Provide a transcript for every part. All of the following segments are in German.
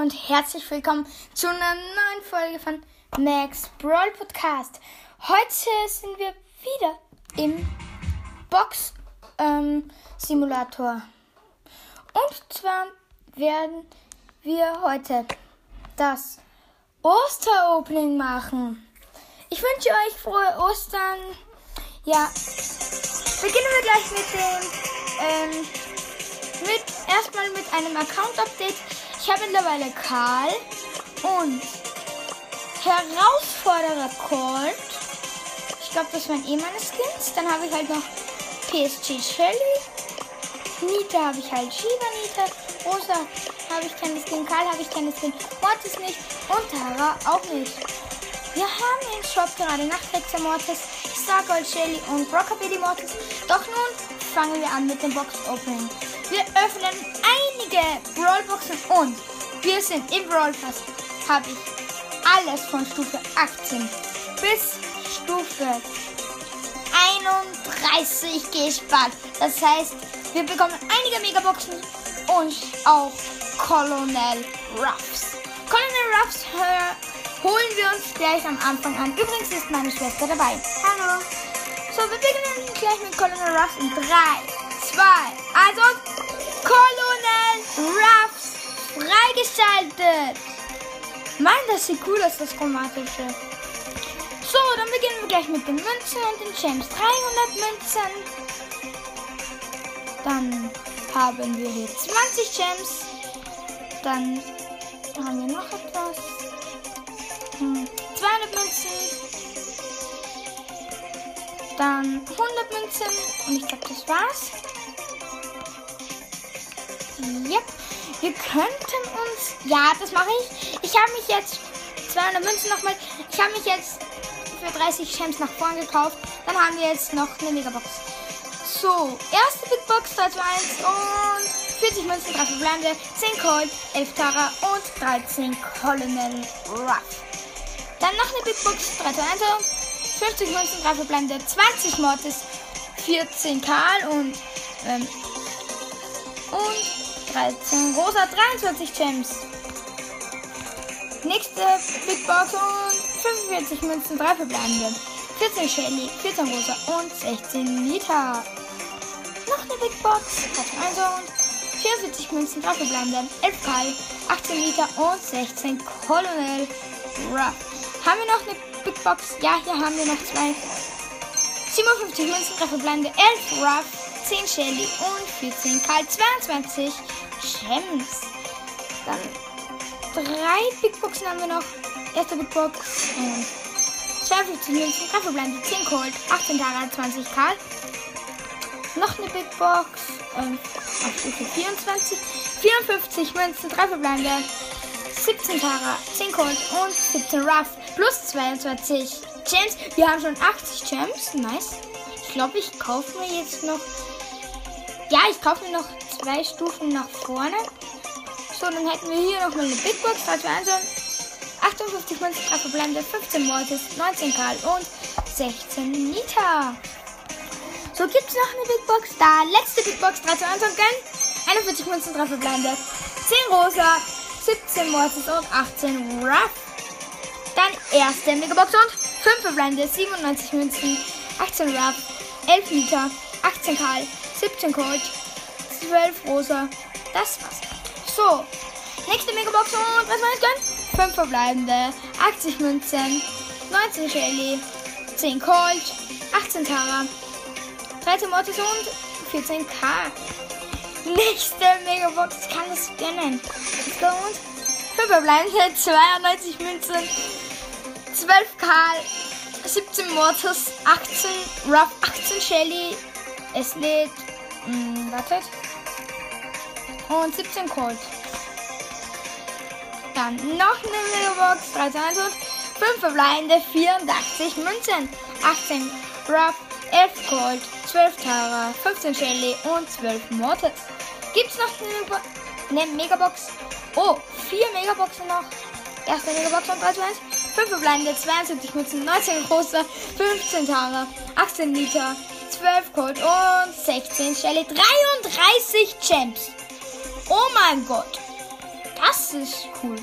und herzlich willkommen zu einer neuen Folge von Max Brawl Podcast. Heute sind wir wieder im Box ähm, Simulator. Und zwar werden wir heute das Osteropening machen. Ich wünsche euch frohe Ostern. Ja, beginnen wir gleich mit dem ähm, mit erstmal mit einem Account-Update. Ich habe mittlerweile Karl und Herausforderer Colt. Ich glaube, das waren eh meine Skins. Dann habe ich halt noch PSG Shelly. Nita habe ich halt Shiva Nita. Rosa habe ich keine Skin. Karl habe ich keine Skin. Mortis nicht. Und Tara auch nicht. Wir haben im Shop gerade Nachtkriegser Mortis, Stargold Shelly und Rockabilly Mortis. Doch nun fangen wir an mit dem Box Opening. Wir öffnen einige Brawlboxen und wir sind im Brawl Pass. Habe ich alles von Stufe 18 bis Stufe 31 gespart. Das heißt, wir bekommen einige Megaboxen und auch Colonel Ruffs. Colonel Ruffs holen wir uns gleich am Anfang an. Übrigens ist meine Schwester dabei. Hallo. So, wir beginnen gleich mit Colonel Ruffs in 3, 2, also Colonel freigeschaltet. Mann, das sieht cool aus, das chromatische. So, dann beginnen wir gleich mit den Münzen und den Gems. 300 Münzen. Dann haben wir hier 20 Gems. Dann haben wir noch etwas. Hm, 200 Münzen. Dann 100 Münzen. Und ich glaube, das war's. Yep. Wir könnten uns. Ja, das mache ich. Ich habe mich jetzt 200 Münzen nochmal. Ich habe mich jetzt für 30 Gems nach vorn gekauft. Dann haben wir jetzt noch eine Megabox. So, erste Big Box 3 2 1 und 40 Münzen, 3 verbleibende, 10 Colt, 11 Tara und 13 Colonel Ruff. Dann noch eine Big Box 3 2 1 50 Münzen, 3 verbleibende, 20 Mortis, 14 Karl und ähm, und 13 rosa, 23 Gems. Nächste Big Box und 45 Münzen, 3 verbleibende. 14 Shelly, 14 rosa und 16 Liter. Noch eine Big Box, 1 und 44 Münzen, 3 verbleibende. 11 Karl, 18 Liter und 16 Colonel Ruff. Haben wir noch eine Big Box? Ja, hier haben wir noch zwei. 57 Münzen, 3 verbleibende. 11 Ruff, 10 Shelly und 14 Karl, 22 Gems. Dann drei Big Boxen haben wir noch. Erste Big Box und 52 Münzen, 3 verbleibende, 10 Colt, 18 Tara, 20 Karl. Noch eine Big Box ähm, auf Stufe 24. 54 Münzen, 3 verbleibende, 17 Tara, 10 Colt und 17 Ruff plus 22 Gems. Wir haben schon 80 Gems. Nice. Ich glaube, ich kaufe mir jetzt noch. Ja, ich kaufe mir noch zwei Stufen nach vorne. So, dann hätten wir hier nochmal eine Big Box. 3, 2, 1, 58 Münzen, 3 verbleibende, 15 Mortis, 19 Karl und 16 Nita. So, gibt es noch eine Big Box? Da, letzte Big Box, 3 zu 1 und gönn. 41 Münzen, 3 verbleibende, 10 Rosa, 17 Mortis und 18 Ruff. Dann erste Megabox und 5 verbleibende, 97 Münzen, 18 Ruff, 11 Liter, 18 Karl, 17 Colt, 12 Rosa. Das war's. So, nächste Megabox und was war jetzt gönn? 5 verbleibende, 80 Münzen, 19 Shelly, 10 Colt, 18 Tara, 13 Mortis und 14 K. Nächste Megabox kann es gönnen. Let's go und 5 verbleibende, 92 Münzen, 12 Karl, 17 Mortis, 18 Ruff, 18 Shelly. Es Mh, wartet. Und 17 Colt. Dann noch eine Megabox, 13 und 5 verbleibende, 84 Münzen, 18 Ruff, 11 Colt, 12 Tara, 15 Shelly und 12 Mortis. Gibt's noch eine, eine Megabox? Oh, 4 Megaboxen noch. Erste Megabox von 3 zu 1. 5 verbleibende, 72 Münzen, 19 große, 15 Tara, 18 Liter, 12 Colt und 16 Shelly. 33 Gems. Oh mein Gott. Das ist cool.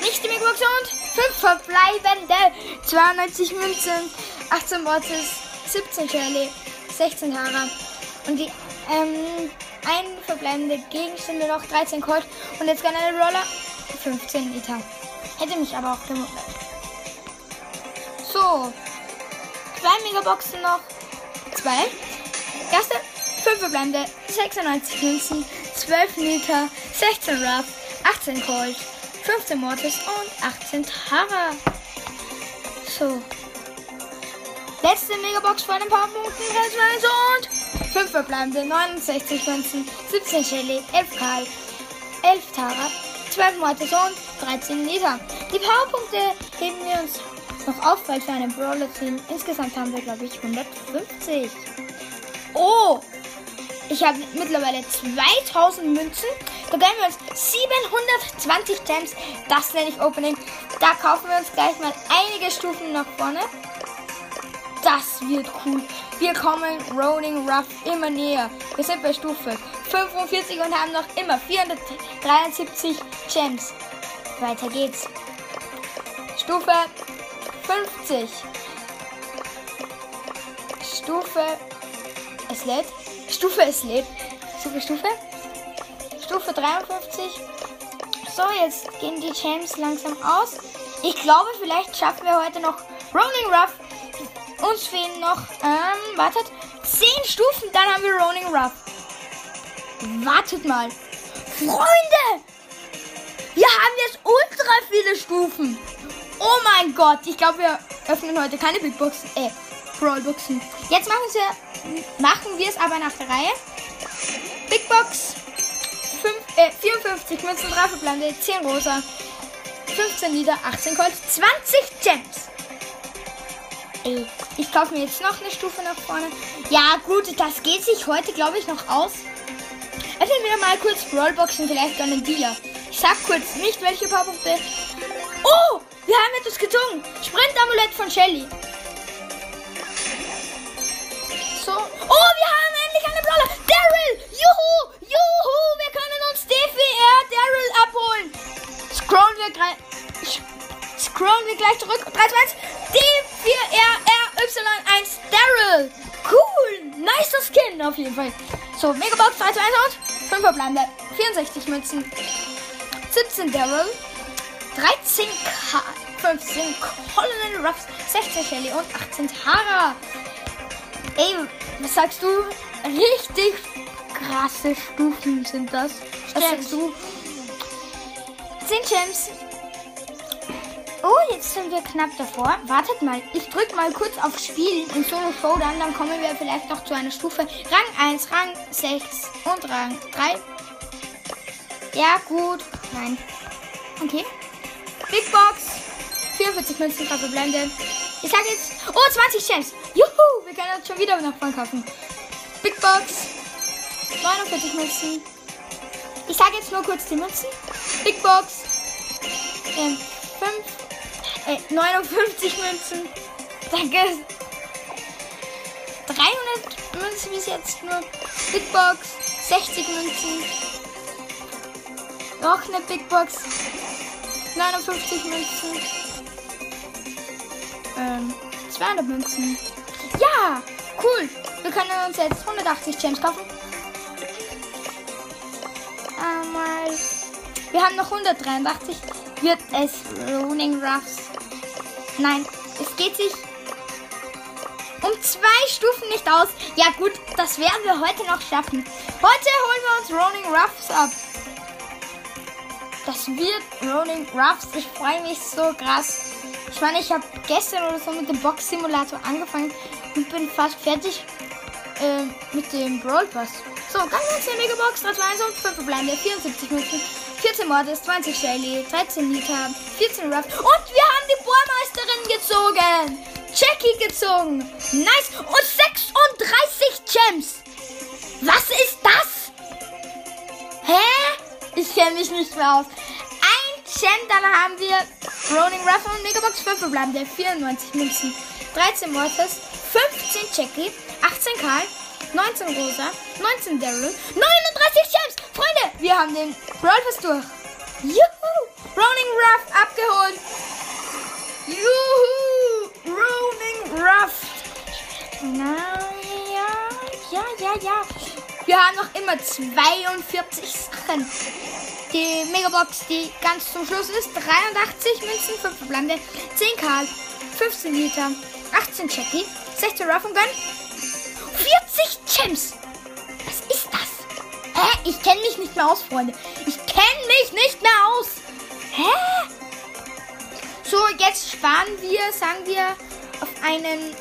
Nächste Megabox und 5 verbleibende 92 Münzen, 18 Mortis, 17 Shirley, 16 Tara und die ähm, ein verbleibende Gegenstände noch, 13 Colt und jetzt gerne Roller, 15 Liter. Hätte mich aber auch gewundert. So, zwei Megaboxen noch, zwei. Erste, 5 verbleibende, 96 Münzen, 12 Liter, 16 Rough, 18 Colt, 15 Mortis und 18 Tara. So. Letzte Megabox von den paar Punkten. Und 5 verbleibende, 69 Münzen, 17 Shelly, 11 Karl, 11 Tara, 12 Mortis und 13 Liter. Die Powerpunkte heben wir uns noch auf, weil für einen Brawler ziehen. Insgesamt haben wir, glaube ich, 150. Oh! Ich habe mittlerweile 2000 Münzen. Da gönnen wir uns 720 Gems. Das nenne ich Opening. Da kaufen wir uns gleich mal einige Stufen nach vorne. Das wird cool. Wir kommen Rolling Ruff immer näher. Wir sind bei Stufe 45 und haben noch immer 473 Gems. Weiter geht's. Stufe 50. Stufe. Es lädt. Stufe es lädt. Stufe, Stufe. Stufe 53. So, jetzt gehen die Gems langsam aus. Ich glaube, vielleicht schaffen wir heute noch Rolling Ruff. Uns fehlen noch, ähm, wartet, 10 Stufen, dann haben wir Rolling Ruff. Wartet mal. Freunde! Wir haben jetzt ultra viele Stufen. Oh mein Gott, ich glaube, wir öffnen heute keine Big Boxen, äh, Brawlboxen. Jetzt machen wir, machen wir es aber nach der Reihe. Big Box, 5, äh, 54 Münzen, 3 verblende, 10 rosa, 15 Liter, 18 Gold, 20 Gems. Ey, ich kaufe mir jetzt noch eine Stufe nach vorne. Ja, gut, das geht sich heute, glaube ich, noch aus. Öffnen wir mal kurz Brawlboxen, vielleicht an den Dealer. Ich sag kurz nicht, welche paar Punkte. Oh, wir haben etwas gezogen. Sprint-Amulett von Shelly. So. Oh, wir haben endlich einen Brawler. Daryl! Juhu! Juhu! Wir können uns DVR Daryl abholen. Scrollen wir gleich. Scrollen wir gleich zurück. 3, 2, 1. D4RRY1 Daryl. Cool. Nicer Skin auf jeden Fall. So, Megabox 3, 2, 1 und 5 verbleibende. 64 Münzen. 17 Daryl. 13 K. 15 Colonel Ruffs. 16 Shelly und 18 Tara. Ey, was sagst du? Richtig krasse Stufen sind das. Was Gems. sagst du? 10 Gems. Oh, jetzt sind wir knapp davor. Wartet mal, ich drück mal kurz auf Spielen in Solo Showdown, dann kommen wir vielleicht noch zu einer Stufe. Rang 1, Rang 6 und Rang 3. Ja, gut. Nein. Okay. Big Box. 44 Münzen, verbleibende. Ich sage jetzt. Oh, 20 Gems. Juhu, wir können uns schon wieder nach vorne kaufen. Big Box. 49 Münzen. Ich sage jetzt nur kurz die Münzen. Big Box. Ähm, 5. Äh, 59 Münzen. Danke. 300 Münzen bis jetzt nur. Big Box. 60 Münzen. Noch eine Big Box. 59 Münzen. Ähm, 200 Münzen. Ja, cool. Wir können uns jetzt 180 Gems kaufen. Einmal. Wir haben noch 183. Wird es Rolling Ruffs? Nein, es geht sich um zwei Stufen nicht aus. Ja gut, das werden wir heute noch schaffen. Heute holen wir uns Rolling Ruffs ab. Das wird Rolling Ruffs. Ich freue mich so krass. Ich meine, ich habe gestern oder so mit dem Box Simulator angefangen und bin fast fertig äh, mit dem Brawl Pass. So, ganz ganz 3, 2, 1 und 5 verbleibende, 74 Münzen, 14 Mordes, 20 Shelly, 13 Liter, 14 Ruff und wir haben die Bohrmeisterin gezogen. Jackie gezogen. Nice. Und 36 Gems. Was ist das? ich kenne mich nicht mehr aus. Ein Champ, dann haben wir Ronin Ruffin und Megabox 5 verbleibende, 94 Münzen, 13 Morphis, 15 Jackie, 18 Karl, 19 Rosa, 19 Daryl, 39 Champs! Freunde, wir haben den Brawl durch. Juhu! Ronin Ruff abgeholt. Juhu! Ronin Ruff. Na ja, ja, ja, ja. Wir haben noch immer 42 Sachen. Die Megabox, die ganz zum Schluss ist. 83 Münzen, 5 verbleibende, 10 Karl, 15 Liter, 18 Jackie, 16 Ruff und Gun, 40 Gems. Was ist das? Hä? Ich kenne mich nicht mehr aus, Freunde. Ich kenne mich nicht mehr aus. Hä? So, jetzt sparen wir, sagen wir, auf einen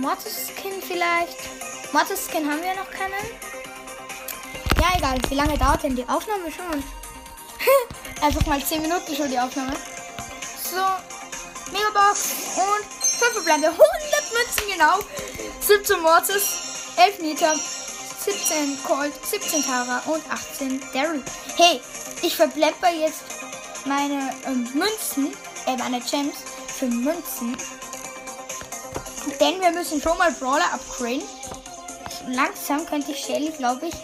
Mortis-Skin vielleicht. Mortis-Skin haben wir noch keinen. Ja, egal. Wie lange dauert denn die Aufnahme schon? Einfach mal 10 Minuten schon die Aufnahme. So, Megabox und 5 verbleibende 100 Münzen genau. 17 Mortis, 11 Meter, 17 Colt, 17 Tara und 18 Daryl. Hey, ich verblemper jetzt meine ähm, Münzen, äh, meine Gems für Münzen. Denn wir müssen schon mal Brawler upgraden. Langsam könnte ich Shelly, glaube ich,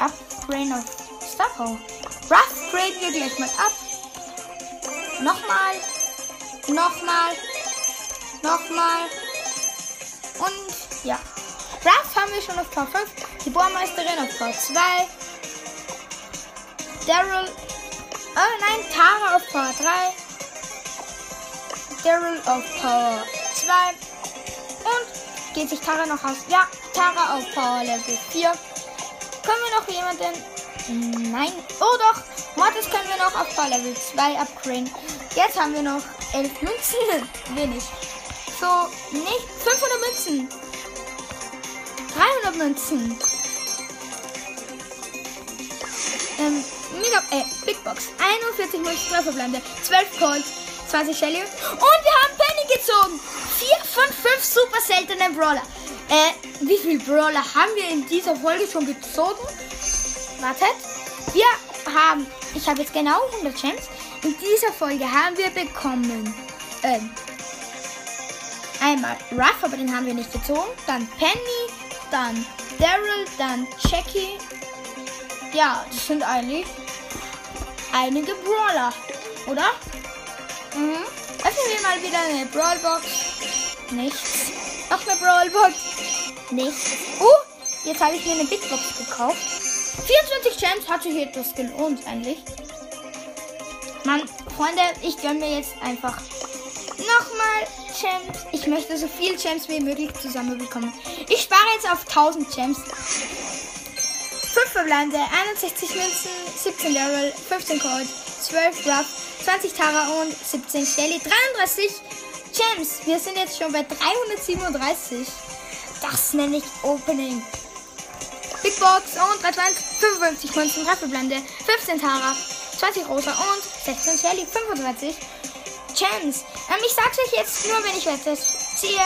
upgraden auf Star. Ruff graden wir gleich mal ab. Nochmal. Nochmal. Nochmal. Und ja. Ruff haben wir schon auf Power 5. Die Bohrmeisterin auf Power 2. Daryl. Oh nein, Tara auf Power 3. Daryl auf Power 2. Und geht sich Tara noch aus? Ja, Tara auf Power Level 4. Können wir noch jemanden? Nein. Oh doch. Mortis können wir noch auf Power Level 2 upgraden. Jetzt haben wir noch 11 Münzen. Wenig. So, nicht 500 Münzen. 300 Münzen. Ähm, Mega, äh, Big Box. 41 Münzen, 3 verbleibende, 12 Colt, 20 Shelly. Und wir haben Penny gezogen. 4 von 5 super seltenen Brawler. Äh, wie viele Brawler haben wir in dieser Folge schon gezogen? Wartet. Wir haben, ich habe jetzt genau 100 Gems. In dieser Folge haben wir bekommen, ähm, einmal Ruff, aber den haben wir nicht gezogen. Dann Penny, dann Daryl, dann Jackie. Ja, das sind eigentlich einige Brawler, oder? Mhm. Öffnen wir mal wieder eine Brawlbox. Nichts. Noch eine Brawlbox. Nichts. Oh, jetzt habe ich mir eine Big Box gekauft. 24 Gems hat sich etwas gelohnt eigentlich. Mann, Freunde, ich gönne mir jetzt einfach nochmal Gems. Ich möchte so viel Gems wie möglich zusammenbekommen. Ich spare jetzt auf 1000 Gems. 5 verbleibende, 61 Münzen, 17 Daryl, 15 Cold, 12 Ruff, 20 Tara und 17 Shelly, 33 Gems. Wir sind jetzt schon bei 337. Das nenne ich Opening. Big Box und 3 55 Münzen, 3 verbleibende, 15 Tara, 20 Rosa und 16 Shelly, 25 Gems. Ähm, ich sag's euch jetzt nur, wenn ich wette. Ziehe.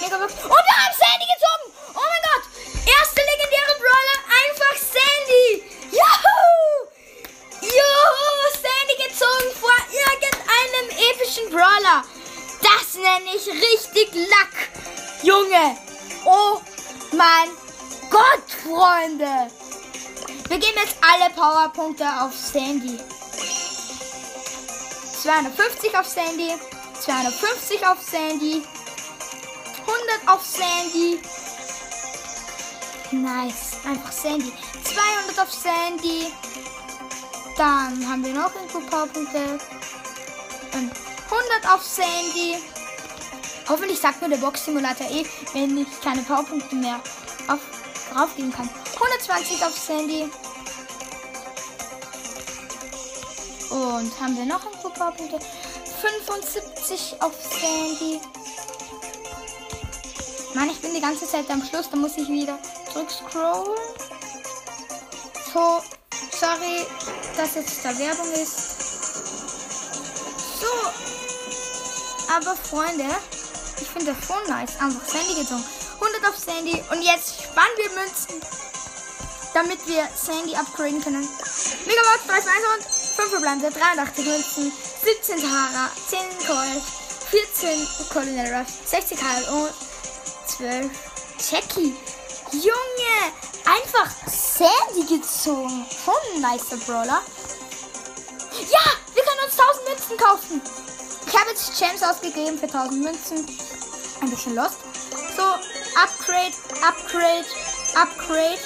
Megabox. Und wir haben Sandy gezogen! Oh mein Gott! Erste legendäre Brawler, einfach Sandy! Juhu! Juhu! Sandy gezogen vor irgendeinem epischen Brawler. Das nenne ich richtig Lack. Junge! Oh mein Gott, Freunde! Wir geben jetzt alle Powerpunkte auf Sandy. 250 auf Sandy, 250 auf Sandy, 100 auf Sandy. Nice, einfach Sandy. 200 auf Sandy. Dann haben wir noch irgendwo Powerpunkte. Und 100 auf Sandy. Hoffentlich sagt mir der Box-Simulator eh, wenn ich keine Powerpunkte mehr auf, draufgeben kann. 120 auf Sandy. Und haben wir noch ein paar Punkte? 75 auf Sandy. Mann, ich bin die ganze Zeit am Schluss. Da muss ich wieder zurückscrollen. So, sorry, dass jetzt da Werbung ist. So. Aber Freunde, ich finde das voll nice. Einfach Sandy gezogen. 100 auf Sandy. Und jetzt spannen wir Münzen. Damit wir Sandy upgraden können. Megabox, 3 und 5 verbleibende, 83 Münzen, 17 Tara, 10 Colt, 14 Colonel Ruff, 60 Karl und 12 Jackie. Junge, einfach Sandy gezogen. Schon ein nicer Brawler. Ja, wir können uns 1000 Münzen kaufen. Ich habe jetzt Gems ausgegeben für 1000 Münzen. Ein bisschen lost. So, Upgrade, Upgrade, Upgrade.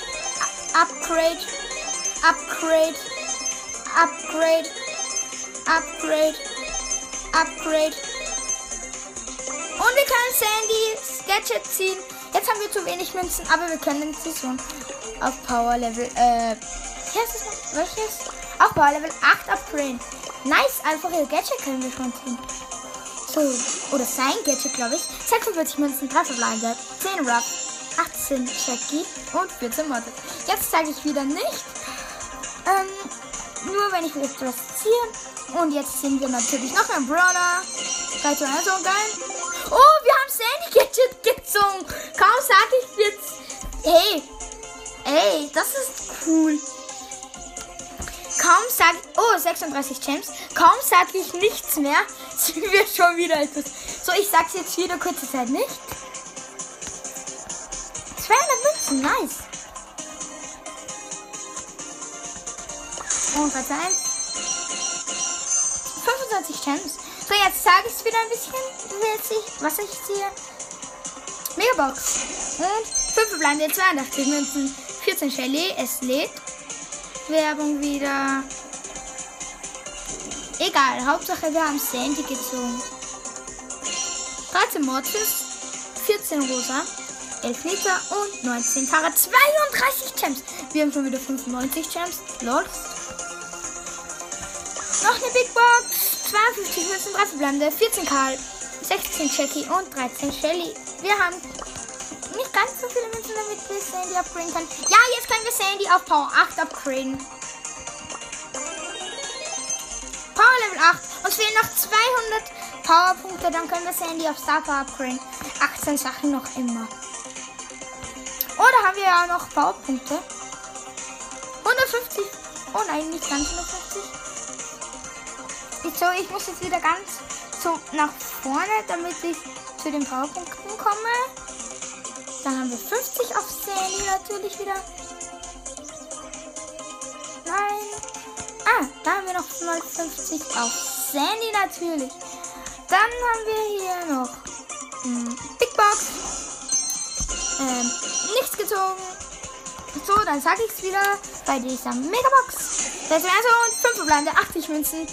Upgrade. Upgrade. Upgrade. Upgrade. Upgrade. Und wir können Sandy Gadget ziehen. Jetzt haben wir zu wenig Münzen, aber wir können sie so auf Power Level, äh, hier ist es, welches? Auf Power Level 8 upgraden. Nice, einfach ihr Gadget können wir schon ziehen. So, oder sein Gadget, glaube ich. 46 Münzen, 3 verbleibende, 10 Ruff, 18 Jackie und 14 Modded. Jetzt zeige ich wieder nicht. Ähm, nur wenn ich etwas ziehe. Und jetzt sind wir natürlich noch ein Brawler. 3 zu 1 und geil. Oh, wir haben Sandy Gadget gezogen. Kaum sage ich jetzt. Hey. Ey, das ist cool. Kaum sag Oh, 36 Gems. Kaum sage ich nichts mehr. Sind wir schon wieder etwas. So, ich sag's jetzt wieder kurze Zeit nicht. 200 Münzen, nice. Und ein? 25 Gems. So, jetzt sage ich wieder ein bisschen, was ich ziehe. Megabox. Und 5 verbleibende 82 Münzen. 14 Shelly. Es lädt. Werbung wieder. Egal, Hauptsache wir haben Sandy gezogen. 13 Mortis, 14 Rosa, 11 Liter und 19 Tara. 32 Gems. Wir haben schon wieder 95 Gems. Lol. Noch eine Big Box. 52 Münzen, 3 verbleibende, 14 Karl, 16 Jackie und 13 Shelly. Wir haben nicht ganz so viele Münzen, damit wir Sandy upgraden können. Ja, jetzt können wir Sandy auf Power 8 upgraden. Power Level 8. Uns fehlen noch 200 Powerpunkte, dann können wir Sandy auf Star Power upgraden. 18 Sachen noch immer. Oder haben wir ja noch Powerpunkte? 150. Oh nein, nicht ganz 150. So, ich muss jetzt wieder ganz so nach vorne, damit ich zu den Powerpunkten komme. Dann haben wir 50 auf Sandy natürlich wieder. Nein. Ah, da haben wir noch mal 50 auf Sandy natürlich. Dann haben wir hier noch hm, Big Box. Ähm, nichts gezogen. So, dann sage ich es wieder bei dieser Megabox. Das wäre also 5 verbleibende 80 Münzen.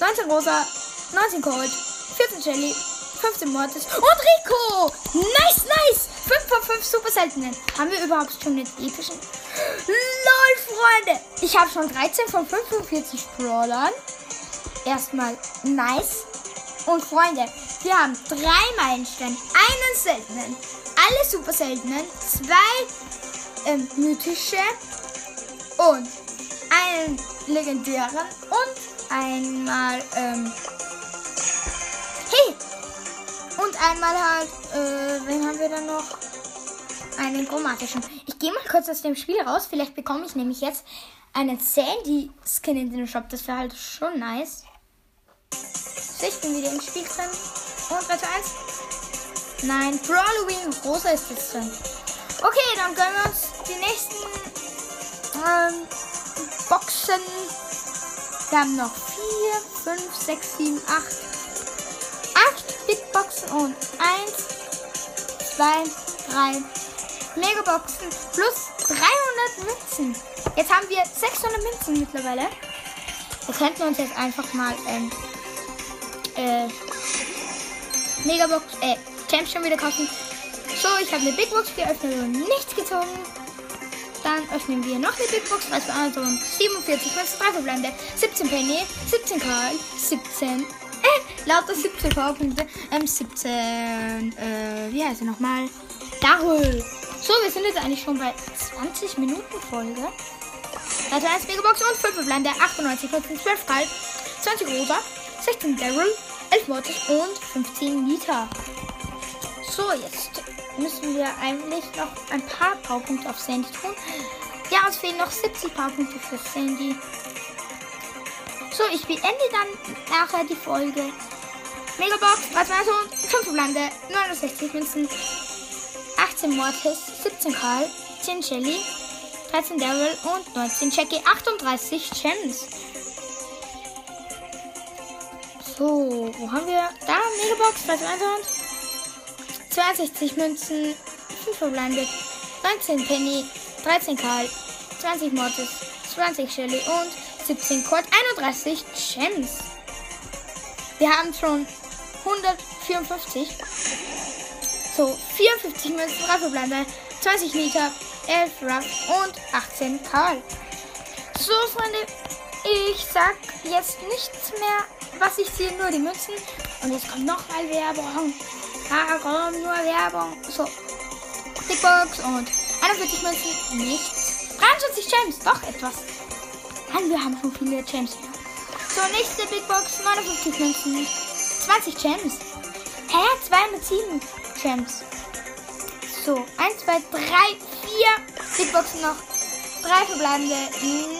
19 Rosa, 19 Cold, 14 Jelly, 15 Mortis und Rico! Nice, nice! 5 von 5 super seltenen. Haben wir überhaupt schon den epischen? LOL, Freunde! Ich habe schon 13 von 45 Brawlern. Erstmal nice. Und Freunde, wir haben drei Meilensteine, einen seltenen, alle super seltenen, zwei ähm, mythische und einen legendären und einmal, ähm, hey! Und einmal halt, äh, wen haben wir dann noch? Einen chromatischen. Ich gehe mal kurz aus dem Spiel raus. Vielleicht bekomme ich nämlich jetzt einen Sandy-Skin in den Shop. Das wäre halt schon nice. So, ich bin wieder im Spiel drin. Und 3 zu 1. Nein, Halloween. Rosa ist das drin. Okay, dann gönnen wir uns die nächsten ähm, Boxen. Wir haben noch 4, 5, 6, 7, 8. 8 Big Boxen und 1, 2, 3 Megaboxen plus 300 Münzen. Jetzt haben wir 600 Münzen mittlerweile. Wir könnten uns jetzt einfach mal ähm, äh, Megabox, äh, Champs schon wieder kaufen. So, ich habe eine Big Box geöffnet und nichts gezogen. Dann öffnen wir noch eine Big Box. Also 47 plus 3 verbleibende. 17 Penny, 17 Karl, 17. Äh, lauter 17 Powerpunkte. Ähm, 17. Äh, wie heißt er nochmal? Darul. So, wir sind jetzt eigentlich schon bei 20 Minuten Folge. Also 1 Megabox und 5 verbleibende. 98 14, 12 Karl, 20 Rosa, 16 Daryl, 11 Mortis und 15 Liter. So, jetzt müssen wir eigentlich noch ein paar Powerpunkte auf Sandy tun. Ja, uns fehlen noch 70 Powerpunkte für Sandy. So, ich beende dann nachher die Folge. Megabox, 3 2 5 Blande, 69 Münzen, 18 Mortis, 17 Karl, 10 Shelly, 13 Daryl und 19 Jackie, 38 Gems. So, wo haben wir? Da, Megabox, 3 2 62 Münzen, 5 verbleibende, 19 Penny, 13 Karl, 20 Mortis, 20 Shelly und 17 Colt, 31 Gems. Wir haben schon 154. So, 54 Münzen, 3 verbleibende, 20 Liter, 11 Ruff und 18 Karl. So, Freunde, ich sag jetzt nichts mehr, was ich sehe, nur die Münzen. Und jetzt kommt nochmal Werbung. Warum nur Werbung? So, Big Box und 41 Münzen, nichts. 23 Gems, doch etwas. Mann, wir haben schon viele Gems. So, nächste Big Box, 59 Münzen, 20 Gems. Hä? 2 mit 7 Gems. So, 1, 2, 3, 4 Big Boxen noch. 3 verbleibende,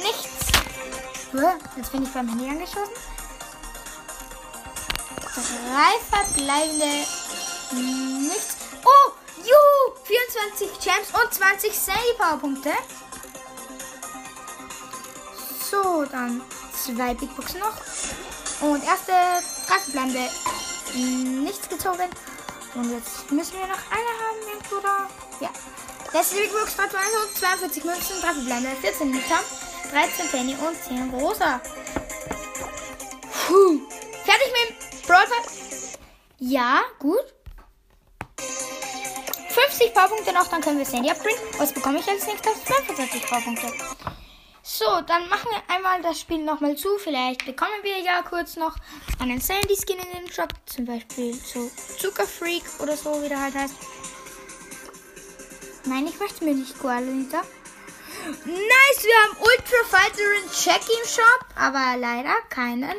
nichts. Jetzt bin ich beim Handy angeschossen. 3 verbleibende, nichts. Oh, juhu, 24 Gems und 20 Sandy Powerpunkte. So, dann zwei Big noch. Und erste Tragblende. Nichts gezogen. Und jetzt müssen wir noch eine haben, da. Ja. Letzte Big Box war 42 Münzen, 3 Blende, 14 Liter, 13 Penny und 10 Rosa. Puh. Fertig mit dem Brawl? Ja, gut. 50 Powerpunkte noch, dann können wir Sandy upgraden. Was bekomme ich als nächstes? 45 Powerpunkte. So, dann machen wir einmal das Spiel nochmal zu. Vielleicht bekommen wir ja kurz noch einen Sandy Skin in den Shop. Zum Beispiel so Zuckerfreak oder so, wie der halt heißt. Nein, ich möchte mir nicht Koalanita. Nice, wir haben Ultra Fighter in Check im Shop, aber leider keinen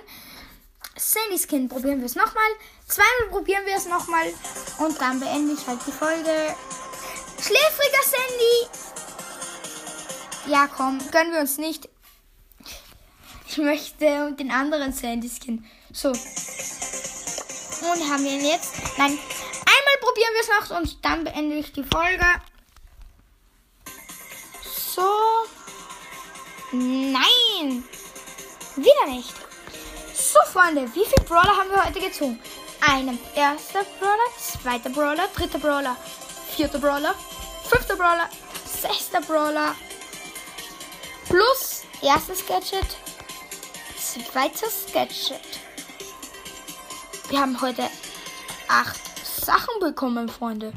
Sandy Skin. Probieren wir es nochmal. Zweimal probieren wir es nochmal und dann beende ich halt die Folge. Schläfriger Sandy! Ja, komm, gönnen wir uns nicht. Ich möchte den anderen Sandy Skin. So. Und haben wir ihn jetzt. Nein, einmal probieren wir es noch und dann beende ich die Folge. So. Nein. Wieder nicht. So, Freunde, wie viele Brawler haben wir heute gezogen? Einen. Erster Brawler, zweiter Brawler, dritter Brawler, vierter Brawler, fünfter Brawler, sechster Brawler, Plus erstes Gadget, zweites Gadget. Wir haben heute acht Sachen bekommen, Freunde.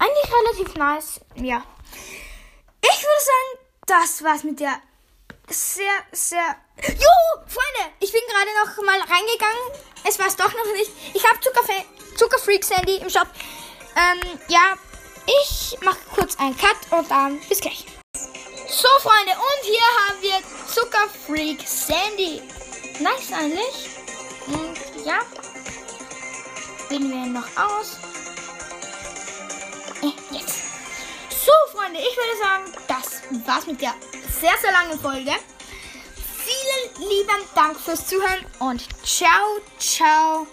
Eigentlich relativ nice. Ja. Ich würde sagen, das war's mit der sehr, sehr. Jo, Freunde, ich bin gerade noch mal reingegangen. Es war's doch noch nicht. Ich habe Zuckerfe Zuckerfreak Sandy im Shop. Ähm, ja, ich mache kurz einen Cut und dann bis gleich. So, Freunde, und hier haben wir Zuckerfreak Sandy. Nice eigentlich. Und ja, wählen wir ihn noch aus. Äh, jetzt. So, Freunde, ich würde sagen, das war's mit der sehr, sehr langen Folge. Vielen lieben Dank fürs Zuhören und ciao, ciao.